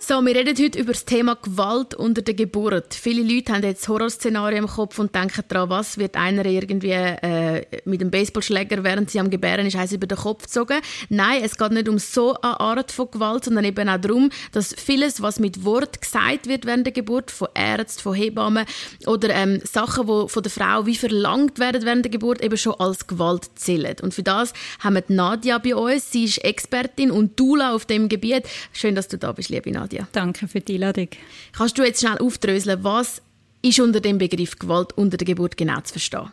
So, wir reden heute über das Thema Gewalt unter der Geburt. Viele Leute haben jetzt Horrorszenarien im Kopf und denken daran, was wird einer irgendwie äh, mit einem Baseballschläger, während sie am Gebären ist, eins über den Kopf gezogen. Nein, es geht nicht um so eine Art von Gewalt, sondern eben auch darum, dass vieles, was mit Wort gesagt wird während der Geburt, von Ärzten, von Hebammen oder ähm, Sachen, die von der Frau wie verlangt werden während der Geburt, eben schon als Gewalt zählen. Und für das haben wir Nadia bei uns. Sie ist Expertin und Dula auf dem Gebiet. Schön, dass du da bist, liebe Nadia. Nadja. Danke für die Einladung. Kannst du jetzt schnell aufdröseln, was ist unter dem Begriff Gewalt unter der Geburt genau zu verstehen?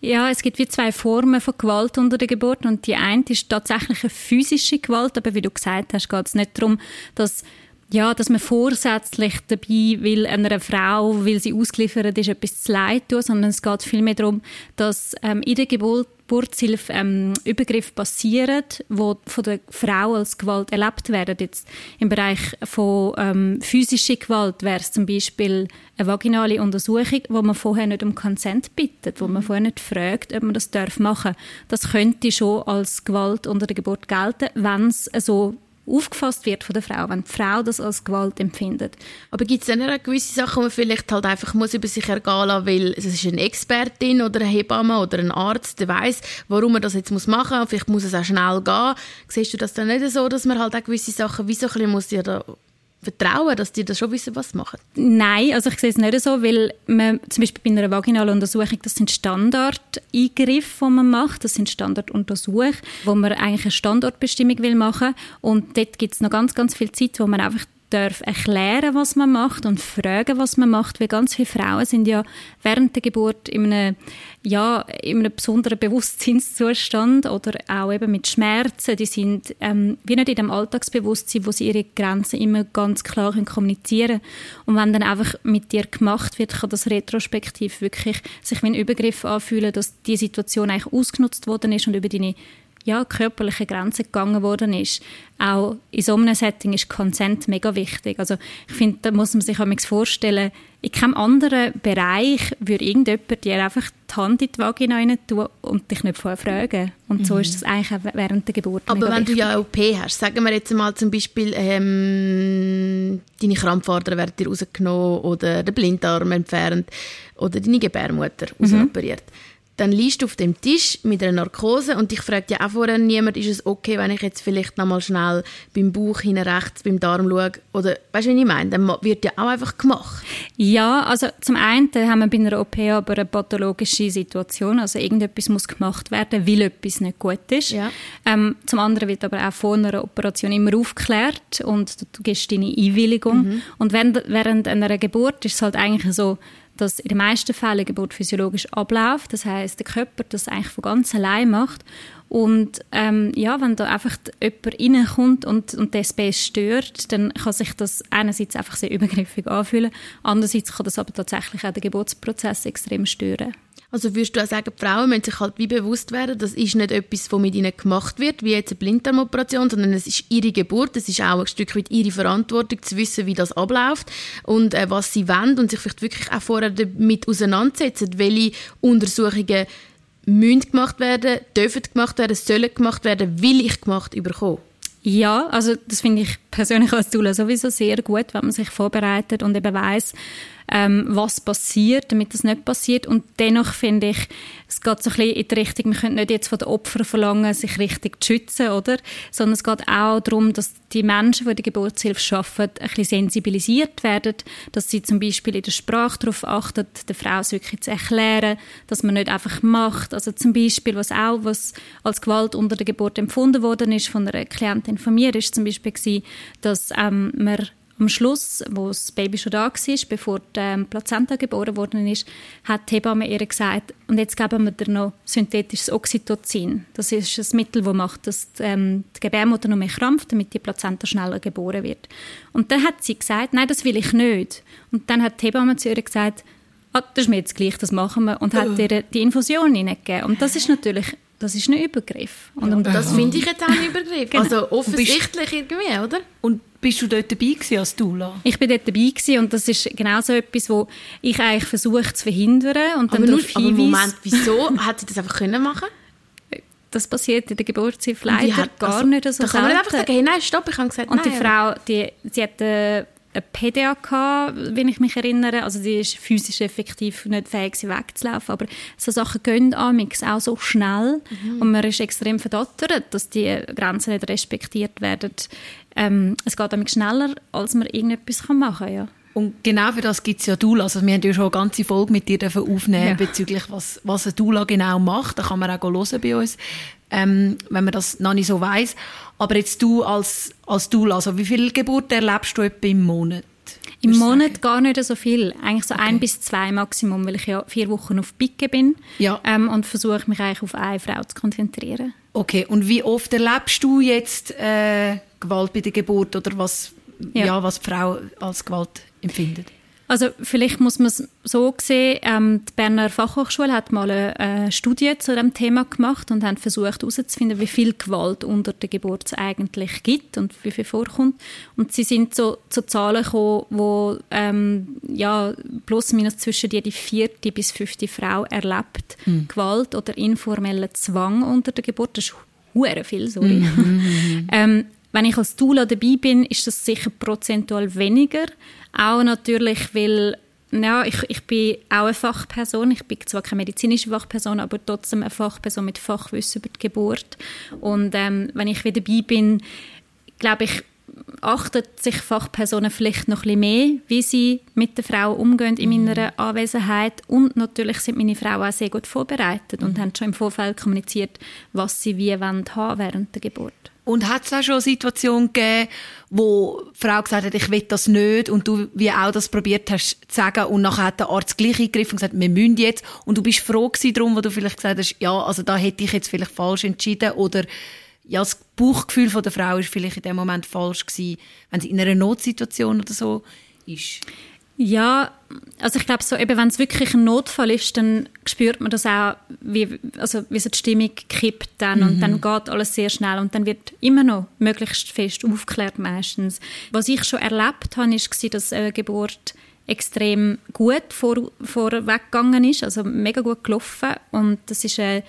Ja, es gibt wie zwei Formen von Gewalt unter der Geburt und die eine ist tatsächlich eine physische Gewalt, aber wie du gesagt hast, geht es nicht darum, dass ja, dass man vorsätzlich dabei will einer Frau, weil sie ausgeliefert ist, etwas zu leid tun, sondern es geht vielmehr darum, dass ähm, in der Geburt Geburtshilfe ähm, Übergriffe passieren, wo von der Frau als Gewalt erlebt werden. Jetzt im Bereich von ähm, physischer Gewalt wäre es zum Beispiel eine vaginale Untersuchung, wo man vorher nicht um Consent bittet, wo man vorher nicht fragt, ob man das darf machen. Das könnte schon als Gewalt unter der Geburt gelten, wenn es so aufgefasst wird von der Frau, wenn die Frau das als Gewalt empfindet. Aber gibt es dann auch gewisse Sachen, die man vielleicht halt einfach muss über sich ergehen lassen, weil es ist eine Expertin oder eine Hebamme oder ein Arzt, der weiß, warum man das jetzt machen muss. Vielleicht muss es auch schnell gehen. Siehst du das dann nicht so, dass man halt auch gewisse Sachen wie so ein bisschen muss vertrauen, dass die das schon wissen, was sie machen? Nein, also ich sehe es nicht so, weil man zum Beispiel bei einer vaginalen Untersuchung, das sind Standardeingriffe, die man macht, das sind Standarduntersuchungen, wo man eigentlich eine Standortbestimmung will machen und dort gibt es noch ganz, ganz viel Zeit, wo man einfach darf erklären, was man macht und fragen, was man macht, weil ganz viele Frauen sind ja während der Geburt in einem, ja, in einem besonderen Bewusstseinszustand oder auch eben mit Schmerzen. Die sind ähm, wie nicht in dem Alltagsbewusstsein, wo sie ihre Grenzen immer ganz klar kommunizieren können. Und wenn dann einfach mit dir gemacht wird, kann das retrospektiv wirklich sich wie ein Übergriff anfühlen, dass die Situation eigentlich ausgenutzt worden ist und über deine ja, körperliche Grenzen gegangen worden ist. Auch in so einem Setting ist Consent mega wichtig. Also ich finde, da muss man sich auch vorstellen, in keinem anderen Bereich würde irgendjemand dir einfach die Hand in die Vagina rein tun und dich nicht vorher fragen. Und so mhm. ist das eigentlich auch während der Geburt Aber wenn wichtig. du ja OP hast, sagen wir jetzt mal zum Beispiel, ähm, deine Krampfader werden dir rausgenommen oder der Blinddarm entfernt oder deine Gebärmutter mhm. rausoperiert dann liegst du auf dem Tisch mit einer Narkose und ich frage ja auch vorher niemand, ist es okay, wenn ich jetzt vielleicht noch mal schnell beim Bauch hinten rechts, beim Darm schaue? Oder, weißt du, was ich meine? Dann wird ja auch einfach gemacht. Ja, also zum einen haben wir bei einer OP aber eine pathologische Situation, also irgendetwas muss gemacht werden, weil etwas nicht gut ist. Ja. Ähm, zum anderen wird aber auch vor einer Operation immer aufgeklärt und du gibst deine Einwilligung. Mhm. Und während, während einer Geburt ist es halt eigentlich so, dass in den meisten Fällen Geburt physiologisch abläuft. Das heißt, der Körper das eigentlich von ganz allein macht. Und ähm, ja, wenn da einfach jemand reinkommt und, und der Space stört, dann kann sich das einerseits einfach sehr übergriffig anfühlen, andererseits kann das aber tatsächlich auch den Geburtsprozess extrem stören. Also würdest du auch sagen, die Frauen müssen sich halt wie bewusst werden, das ist nicht etwas, was mit ihnen gemacht wird, wie jetzt eine Blinddarmoperation, sondern es ist ihre Geburt, es ist auch ein Stück weit ihre Verantwortung, zu wissen, wie das abläuft und äh, was sie wollen und sich vielleicht wirklich auch vorher damit auseinandersetzen, welche Untersuchungen müssen gemacht werden, dürfen gemacht werden, sollen gemacht werden, will ich gemacht bekommen. Ja, also das finde ich persönlich als Tool sowieso sehr gut, wenn man sich vorbereitet und eben weiß, ähm, was passiert, damit das nicht passiert. Und dennoch finde ich, es geht so ein bisschen in die Richtung, wir können nicht jetzt von den Opfern verlangen, sich richtig zu schützen, oder? Sondern es geht auch darum, dass die Menschen, die die Geburtshilfe arbeiten, ein bisschen sensibilisiert werden, dass sie zum Beispiel in der Sprache darauf achten, der Frau es wirklich zu erklären, dass man nicht einfach macht. Also zum Beispiel, was auch was als Gewalt unter der Geburt empfunden worden ist von einer Klientin von mir, ist zum Beispiel dass ähm, man am Schluss, wo das Baby schon da war, bevor die ähm, Plazenta geboren worden ist, hat die Hebamme ihr gesagt, und jetzt geben wir dir noch synthetisches Oxytocin. Das ist ein Mittel, das macht, dass die, ähm, die Gebärmutter noch mehr krampft, damit die Plazenta schneller geboren wird. Und dann hat sie gesagt, nein, das will ich nicht. Und dann hat die Hebamme zu ihr gesagt, ah, das ist mir jetzt gleich, das machen wir, und hat ihr die Infusion hineingegeben. Und das ist natürlich das ist ein Übergriff. Und um das finde ich jetzt auch ein Übergriff. Genau. Also offensichtlich irgendwie, oder? Und bist du dort dabei gewesen als Dula? Ich bin dort dabei gewesen und das ist genau so etwas, wo ich eigentlich versuche zu verhindern und dann aber darauf hinweise. Moment, wieso hat sie das einfach können machen? Das passiert in der Geburtshilfe leider hat, gar also, nicht so Da kann man nicht einfach sagen, hey, nein, stopp, ich habe gesagt, Und nein, die Frau, die, sie hat äh, eine PDA gehabt, wenn ich mich erinnere. Also die ist physisch effektiv nicht fähig, sie wegzulaufen. Aber so Sachen gehen amix auch so schnell mhm. und man ist extrem verdattert, dass die Grenzen nicht respektiert werden. Ähm, es geht amix schneller, als man irgendetwas machen kann, ja. Und genau für das gibt es ja Dula. Also wir haben ja schon eine ganze Folge mit dir aufnehmen ja. bezüglich, was, was ein Dula genau macht. Da kann man auch hören bei uns, ähm, wenn man das noch nicht so weiß. Aber jetzt du als, als Dula, also wie viele Geburten erlebst du etwa im Monat? Im Monat gar nicht so viel. Eigentlich so okay. ein bis zwei Maximum, weil ich ja vier Wochen auf Picke bin ja. ähm, und versuche mich eigentlich auf eine Frau zu konzentrieren. Okay, und wie oft erlebst du jetzt äh, Gewalt bei der Geburt oder was, ja. ja. was die Frau als Gewalt empfindet? Also vielleicht muss man es so sehen, ähm, die Berner Fachhochschule hat mal eine, Studie zu dem Thema gemacht und hat versucht herauszufinden, wie viel Gewalt unter der Geburt es eigentlich gibt und wie viel vorkommt. Und sie sind so zu Zahlen gekommen, wo ähm, ja, plus minus zwischen jede vierte bis fünfte Frau erlebt mhm. Gewalt oder informellen Zwang unter der Geburt. Das ist hure viel, sorry. Mhm. ähm, wenn ich als Doula dabei bin, ist das sicher prozentual weniger. Auch natürlich, weil ja, ich, ich bin auch eine Fachperson. Ich bin zwar keine medizinische Fachperson, aber trotzdem eine Fachperson mit Fachwissen über die Geburt. Und ähm, wenn ich wieder dabei bin, glaube ich, achten sich Fachpersonen vielleicht noch ein bisschen mehr, wie sie mit der Frau umgehen in meiner mhm. Anwesenheit. Und natürlich sind meine Frauen auch sehr gut vorbereitet und mhm. haben schon im Vorfeld kommuniziert, was sie wie wollen haben während der Geburt. Und hat es auch schon eine Situation gegeben, wo die Frau gesagt hat, ich will das nicht und du wie auch das probiert hast zu sagen und nachher hat der Arzt gleich eingegriffen und gesagt, wir müssen jetzt und du bist froh gewesen darum, wo du vielleicht gesagt hast, ja, also da hätte ich jetzt vielleicht falsch entschieden oder ja, das Bauchgefühl von der Frau ist vielleicht in dem Moment falsch gewesen, wenn sie in einer Notsituation oder so ist. Ja, also ich glaube so, eben wenn es wirklich ein Notfall ist, dann spürt man das auch, wie, also wie so die Stimmung kippt dann mhm. und dann geht alles sehr schnell und dann wird immer noch möglichst fest aufgeklärt meistens. Was ich schon erlebt habe, ist, dass eine Geburt extrem gut vor, vorweggegangen ist, also mega gut gelaufen und das ist eine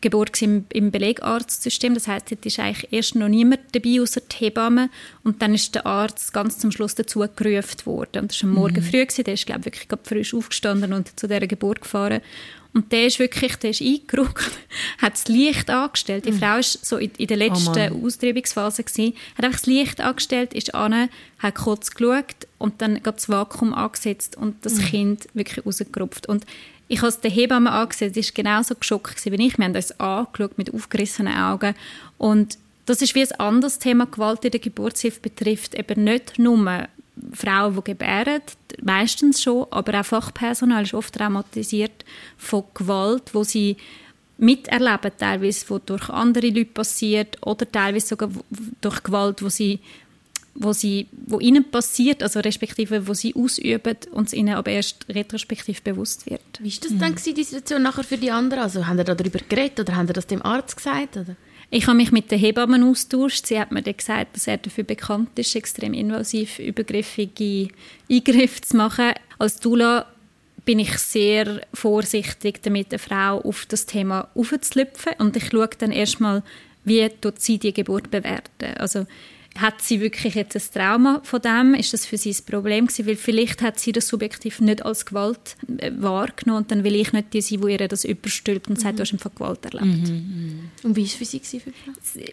Geburt im, im Belegarztsystem. Das heißt, dort ist eigentlich erst noch niemand dabei, außer die Hebamme. Und dann ist der Arzt ganz zum Schluss dazu gerufen worden. Und das war am Morgen mhm. früh. Gewesen. Der ist, glaube ich, wirklich frisch aufgestanden und zu dieser Geburt gefahren. Und der ist wirklich, der ist eingerückt, hat das Licht angestellt. Die mhm. Frau ist so in, in der letzten oh Austreibungsphase gewesen, hat einfach das Licht angestellt, ist an, hat kurz geschaut und dann das Vakuum angesetzt und das mhm. Kind wirklich rausgerupft. Und ich habe es der Hebamme angesehen, sie war genauso geschockt wie ich. Wir haben uns angeschaut mit aufgerissenen Augen. Und das ist wie ein anderes Thema Gewalt in der Geburtshilfe betrifft. Eben nicht nur Frauen, die gebären, meistens schon, aber auch Fachpersonal ist oft traumatisiert von Gewalt, wo sie miterleben, teilweise, wo durch andere Leute passiert oder teilweise sogar durch Gewalt, wo sie wo, sie, wo ihnen passiert, also respektive wo sie ausüben und es ihnen aber erst retrospektiv bewusst wird. Wie war das mhm. dann gewesen, die Situation nachher für die anderen? Also haben Sie darüber geredet oder haben Sie das dem Arzt gesagt? Oder? Ich habe mich mit der Hebammen austauscht. Sie hat mir dann gesagt, dass er dafür bekannt ist, extrem invasiv übergriffige Eingriffe zu machen. Als Dula bin ich sehr vorsichtig damit, eine Frau auf das Thema aufzulüpfen und ich schaue dann erstmal, wie sie die Geburt bewerten. Also hat sie wirklich jetzt ein Trauma von dem? Ist das für sie ein Problem gewesen? Weil vielleicht hat sie das subjektiv nicht als Gewalt äh, wahrgenommen und dann will ich nicht die sein, die ihr das überstülpt und sagt, mhm. du hast einfach Gewalt erlebt. Mhm, mhm. Und wie war es für sie? Für,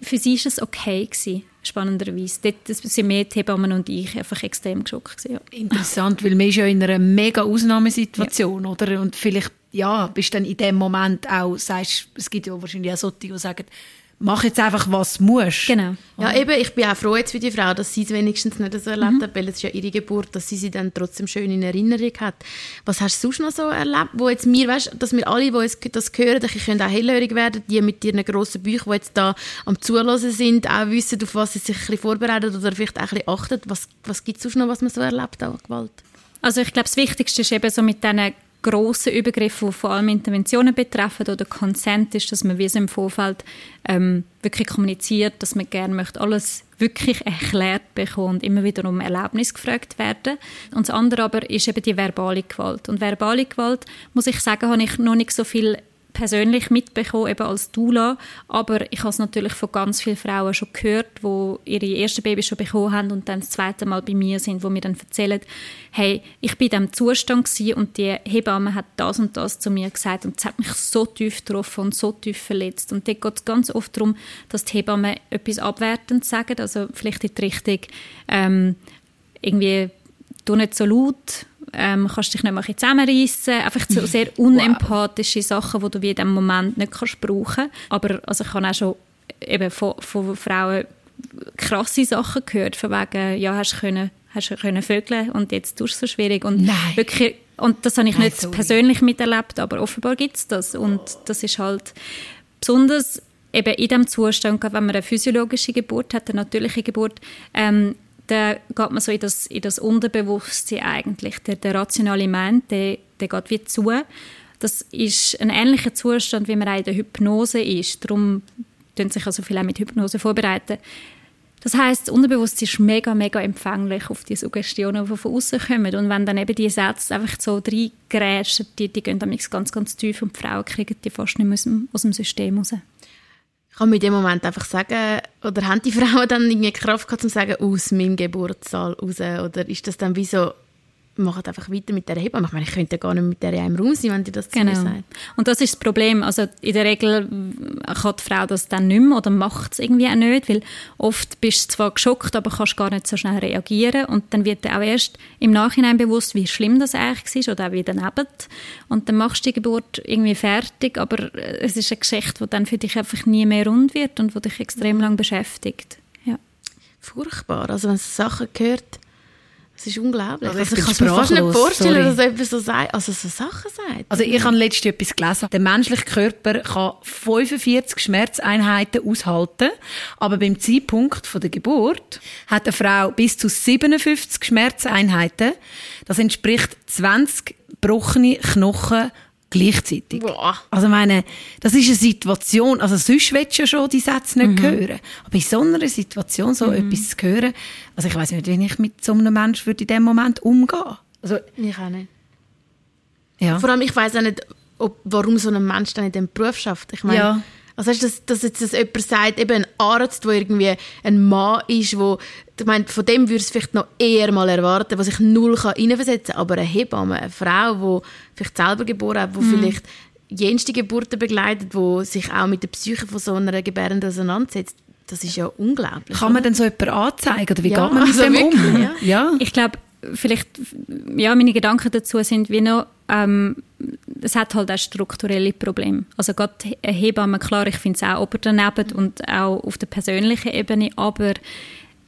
für sie war es okay. Gewesen, spannenderweise. Dort sind mehr die Hebammen und ich einfach extrem geschockt. Gewesen, ja. Interessant, weil man ist ja in einer mega Ausnahmesituation, ja. oder? Und vielleicht ja, bist dann in dem Moment auch, sagst, es gibt ja wahrscheinlich auch solche, die sagen, mach jetzt einfach, was du musst. Genau. Ja, eben, ich bin auch froh jetzt für die Frau, dass sie es wenigstens nicht so erlebt mhm. hat, weil es ist ja ihre Geburt, dass sie sie dann trotzdem schön in Erinnerung hat. Was hast du sonst noch so erlebt, wo jetzt wir, weißt, dass wir alle, die das hören, ich können auch hellhörig werden, die mit ihren grossen Büchern, die jetzt da am Zuhören sind, auch wissen, auf was sie sich ein bisschen vorbereitet oder vielleicht auch ein bisschen achtet. Was, was gibt es sonst noch, was man so erlebt an Gewalt? Also ich glaube, das Wichtigste ist eben so mit diesen grossen Übergriffe, die vor allem Interventionen betreffen oder Consent ist, dass man wie es im Vorfeld ähm, wirklich kommuniziert, dass man gerne möchte alles wirklich erklärt bekommen und immer wieder um Erlaubnis gefragt werden. Und das andere aber ist eben die verbale Gewalt. Und verbale Gewalt, muss ich sagen, habe ich noch nicht so viel persönlich mitbekommen, eben als Dula, aber ich habe es natürlich von ganz vielen Frauen schon gehört, die ihre ersten Babys schon bekommen haben und dann das zweite Mal bei mir sind, wo mir dann erzählen, hey, ich bin in diesem Zustand und die Hebamme hat das und das zu mir gesagt und es hat mich so tief getroffen und so tief verletzt. Und dort geht es ganz oft darum, dass die Hebammen etwas abwertend sagen, also vielleicht in die Richtung ähm, irgendwie du nicht so laut, ähm, kannst dich nicht mehr zusammenreißen. Einfach so sehr unempathische wow. Sachen, die du wie in diesem Moment nicht kannst brauchen Aber also ich habe auch schon eben von, von Frauen krasse Sachen gehört, von wegen, ja, hast du können, hast du können vögeln und jetzt tust du es so schwierig. Und Nein. wirklich, und das habe ich Nein, nicht sorry. persönlich miterlebt, aber offenbar gibt es das. Und das ist halt besonders eben in diesem Zustand, wenn man eine physiologische Geburt hat, eine natürliche Geburt, ähm, dann geht man so in das, in das Unterbewusstsein eigentlich. Der, der rationale Mensch, der, der geht wie zu. Das ist ein ähnlicher Zustand, wie man auch in der Hypnose ist. Darum tun sich also viele mit Hypnose vorbereiten. Das heißt, das Unterbewusstsein ist mega, mega empfänglich auf die Suggestionen, die von außen kommen. Und wenn dann eben die Sätze einfach so reingrätschen, die, die gehen dann ganz, ganz tief und die Frauen kriegen die fast nicht mehr aus dem, aus dem System raus. Kann man in dem Moment einfach sagen, oder haben die Frauen dann irgendwie Kraft gehabt, um zu sagen, aus meinem Geburtssaal raus? Oder ist das dann wie so, macht einfach weiter mit der Hebamme. Ich meine, ich könnte gar nicht mit der einem Raum sein, wenn die das genau. zu mir sagt. Und das ist das Problem. Also in der Regel kann die Frau das dann nicht mehr oder macht es irgendwie auch nicht, weil oft bist du zwar geschockt, aber kannst gar nicht so schnell reagieren und dann wird dir auch erst im Nachhinein bewusst, wie schlimm das eigentlich war oder auch wie daneben. Und dann machst du die Geburt irgendwie fertig, aber es ist eine Geschichte, die dann für dich einfach nie mehr rund wird und die dich extrem lang beschäftigt. Ja. Furchtbar. Also wenn es Sachen gehört, das ist unglaublich. Also, also ich kann es mir fast nicht vorstellen, sorry. dass jemand so, sagt, also so Sachen sagt. Also ich habe letztens etwas gelesen. Der menschliche Körper kann 45 Schmerzeinheiten aushalten, aber beim Zeitpunkt der Geburt hat eine Frau bis zu 57 Schmerzeinheiten. Das entspricht 20 gebrochene Knochen gleichzeitig. Boah. Also meine, das ist eine Situation, also sonst willst du ja schon die Sätze nicht mhm. hören. Aber in so einer Situation so mhm. etwas zu hören, also ich weiß nicht, wie ich mit so einem Menschen würde in dem Moment umgehen. Also, ich auch nicht. Ja. Vor allem, ich weiß auch nicht, ob, warum so ein Mensch dann in diesem Beruf schafft. Ich meine, ja. Also weißt, dass, dass jetzt das jemand sagt, eben ein Arzt, der irgendwie ein Mann ist, wo, ich meine, von dem würde es vielleicht noch eher mal erwarten, was sich null reinversetzen kann, aber eine Hebamme, eine Frau, die vielleicht selber geboren hat, die mhm. vielleicht jenste Geburten begleitet, die sich auch mit der Psyche von so einer Gebärenden auseinandersetzt, das ist ja unglaublich. Kann man denn so jemanden anzeigen oder wie ja, geht man mit also dem wirklich, um? Ja. ja. Ich glaube, vielleicht, ja, meine Gedanken dazu sind wie noch, ähm, es hat halt auch strukturelle Probleme. Also gerade Hebammen, klar, ich finde es auch ober daneben und auch auf der persönlichen Ebene, aber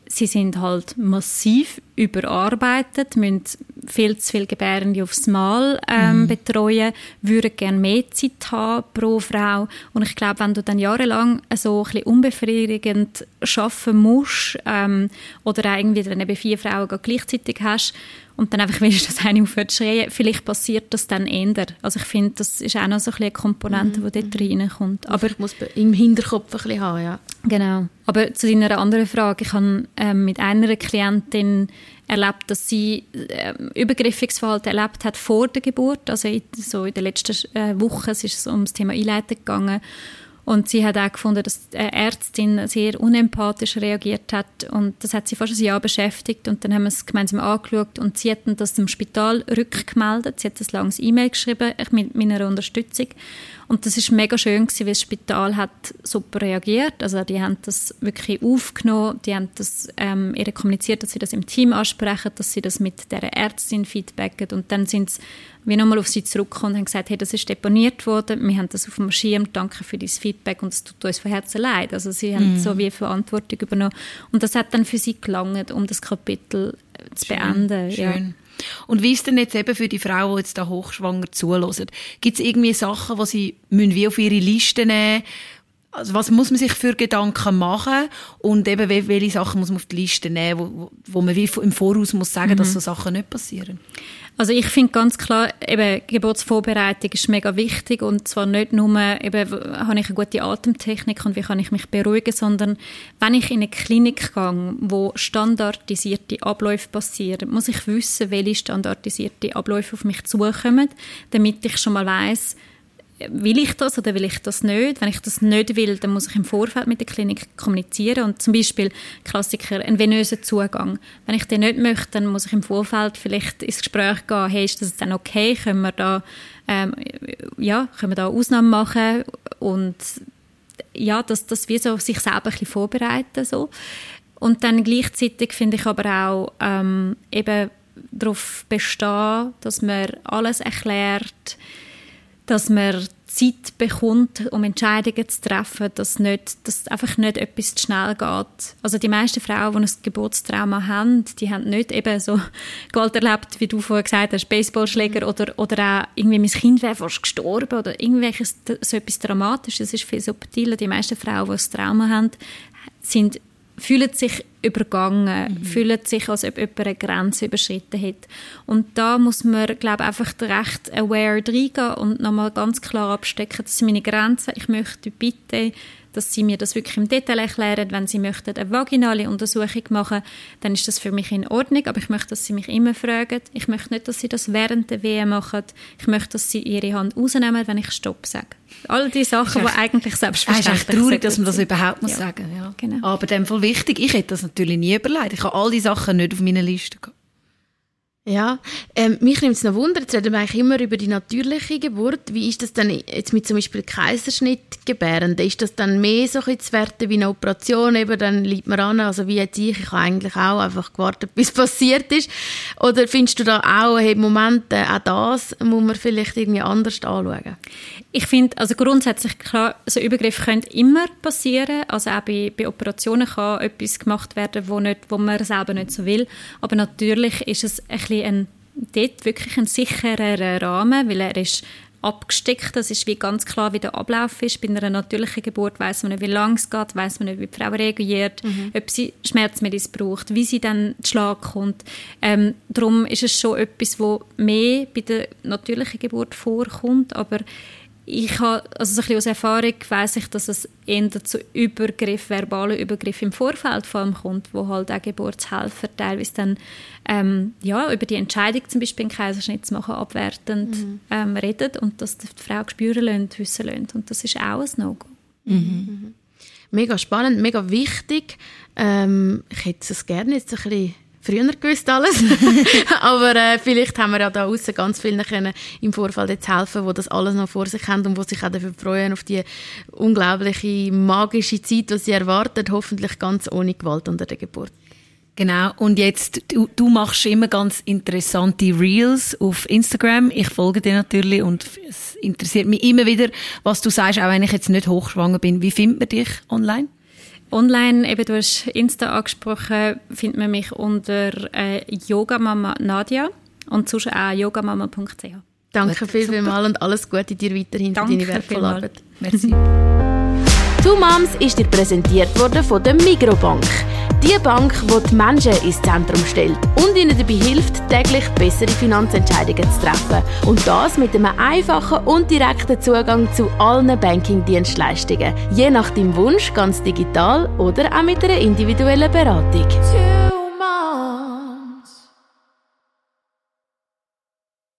sie sind halt massiv überarbeitet, müssen viel zu viele Gebärende aufs Mal ähm, mhm. betreuen, würden gerne mehr Zeit haben pro Frau. Und ich glaube, wenn du dann jahrelang so ein bisschen unbefriedigend arbeiten musst ähm, oder auch irgendwie dann eben vier Frauen gleichzeitig hast und dann einfach willst, dass eine aufhört zu schreien, vielleicht passiert das dann eher. Also ich finde, das ist auch noch so ein eine Komponente, mhm. die dort reinkommt. Aber ich muss im Hinterkopf ein bisschen haben, ja. Genau. Aber zu deiner anderen Frage, ich habe ähm, mit einer Klientin erlebt, dass sie äh, Übergriffungsverhalten erlebt hat vor der Geburt, also in, so in den letzten äh, Wochen, es ist um das Thema Einleitung gegangen und sie hat auch gefunden, dass die Ärztin sehr unempathisch reagiert hat. Und das hat sie fast ein Jahr beschäftigt. Und dann haben wir es gemeinsam angeschaut. Und sie hat das im Spital rückgemeldet. Sie hat ein langes E-Mail geschrieben mit meiner Unterstützung. Und das ist mega schön gewesen, weil das Spital hat super reagiert. Also die haben das wirklich aufgenommen, die haben das ähm, ihr kommuniziert, dass sie das im Team ansprechen, dass sie das mit der Ärztin feedbacken. Und dann sind sie wie nochmal auf sie zurückgekommen und haben gesagt, hey, das ist deponiert worden, wir haben das auf dem Schirm, danke für dein Feedback und es tut uns von Herzen leid. Also sie haben mm. so wie Verantwortung übernommen und das hat dann für sie gelangt, um das Kapitel zu Schön. beenden. Schön. Ja. Und wie ist denn jetzt eben für die Frau, die jetzt da hochschwanger zuhören? Gibt es irgendwie Sachen, die sie müssen wie auf ihre Liste nehmen also was muss man sich für Gedanken machen und eben welche Sachen muss man auf die Liste nehmen, wo, wo man wie im Voraus muss sagen, mhm. dass so Sachen nicht passieren. Also ich finde ganz klar, eben Geburtsvorbereitung ist mega wichtig und zwar nicht nur, eben, habe ich eine gute Atemtechnik und wie kann ich mich beruhigen, sondern wenn ich in eine Klinik gehe, wo standardisierte Abläufe passieren, muss ich wissen, welche standardisierte Abläufe auf mich zukommen, damit ich schon mal weiß will ich das oder will ich das nicht? Wenn ich das nicht will, dann muss ich im Vorfeld mit der Klinik kommunizieren und zum Beispiel Klassiker, einen venösen Zugang. Wenn ich den nicht möchte, dann muss ich im Vorfeld vielleicht ins Gespräch gehen, hey, ist das dann okay? Können wir da, ähm, ja, können wir da Ausnahmen machen? Und ja, dass das wie so sich selber ein bisschen vorbereiten so. Und dann gleichzeitig finde ich aber auch ähm, eben darauf bestehen, dass man alles erklärt, dass man Zeit bekommt, um Entscheidungen zu treffen, dass, nicht, dass einfach nicht etwas zu schnell geht. Also die meisten Frauen, die ein Geburtstrauma haben, die haben nicht eben so Gewalt erlebt, wie du vorher gesagt hast, Baseballschläger mhm. oder, oder auch irgendwie mein Kind wäre fast gestorben oder irgendwelches so etwas Dramatisches. Das ist viel subtiler. Die meisten Frauen, die ein Trauma haben, sind fühlen sich übergangen, mhm. fühlen sich, als ob jemand eine Grenze überschritten hat. Und da muss man, glaube ich, einfach recht aware reingehen und nochmal ganz klar abstecken, das sind meine Grenzen. Ich möchte bitte dass sie mir das wirklich im Detail erklären. Wenn sie möchten eine vaginale Untersuchung machen, dann ist das für mich in Ordnung, aber ich möchte, dass sie mich immer fragen. Ich möchte nicht, dass sie das während der Wehe machen. Ich möchte, dass sie ihre Hand rausnehmen, wenn ich Stopp sage. All die Sachen, die eigentlich selbstverständlich sind. Es ist traurig, dass man das überhaupt muss ja. sagen ja. Genau. Aber in dem Fall wichtig, ich hätte das natürlich nie überlegt. Ich habe all die Sachen nicht auf meiner Liste gehabt. Ja, ähm, mich nimmt es noch Wunder, jetzt reden wir eigentlich immer über die natürliche Geburt. Wie ist das dann jetzt mit zum Beispiel Kaiserschnittgebärenden? Ist das dann mehr so ein zu werten wie eine Operation? Eben, dann liegt man an, also wie jetzt ich, ich habe eigentlich auch einfach gewartet, bis passiert ist. Oder findest du da auch, hey, Moment, äh, auch das muss man vielleicht irgendwie anders anschauen? Ich finde, also grundsätzlich klar, so Übergriffe können immer passieren. Also auch bei, bei Operationen kann etwas gemacht werden, wo, nicht, wo man selber nicht so will. Aber natürlich ist es ein bisschen ein, dort wirklich ein sicherer Rahmen, weil er ist abgesteckt. Das ist wie ganz klar, wie der Ablauf ist. Bei einer natürlichen Geburt weiß man nicht, wie lange es geht, weiß man nicht, wie die Frau reagiert, mhm. ob sie Schmerzmittel braucht, wie sie dann zu Schlag kommt. Ähm, darum ist es schon etwas, wo mehr bei der natürlichen Geburt vorkommt, aber ich habe, also so ein bisschen aus Erfahrung weiß ich, dass es eher zu Übergriff, verbalen Übergriff im Vorfeld vor allem kommt, wo halt auch Geburtshelfer teilweise dann ähm, ja, über die Entscheidung zum Beispiel einen Kaiserschnitt zu machen, abwertend mhm. ähm, reden und dass die Frau spüren lassen, wissen lassen. Und das ist auch ein No-Go. Mhm. Mhm. Mega spannend, mega wichtig. Ähm, ich hätte es gerne jetzt ein bisschen früher gewusst alles. Aber äh, vielleicht haben wir ja da außen ganz vielen können im Vorfall jetzt helfen, wo das alles noch vor sich haben und wo sich auch dafür freuen auf die unglaubliche magische Zeit, die sie erwartet, hoffentlich ganz ohne Gewalt unter der Geburt. Genau. Und jetzt, du, du machst immer ganz interessante Reels auf Instagram. Ich folge dir natürlich und es interessiert mich immer wieder, was du sagst, auch wenn ich jetzt nicht hochschwanger bin. Wie findet man dich online? Online, eben du hast Insta angesprochen, findet man mich unter äh, Yogamama Nadia und sonst auch yogamama.ch. Danke viel, vielmals und alles Gute dir weiterhin Danke für deine wertvolle Arbeit. Merci. Two Moms ist dir präsentiert worden von der Migrobank. Die Bank, die die Menschen ins Zentrum stellt und ihnen dabei hilft, täglich bessere Finanzentscheidungen zu treffen. Und das mit einem einfachen und direkten Zugang zu allen Banking-Dienstleistungen. Je nach deinem Wunsch ganz digital oder auch mit einer individuellen Beratung.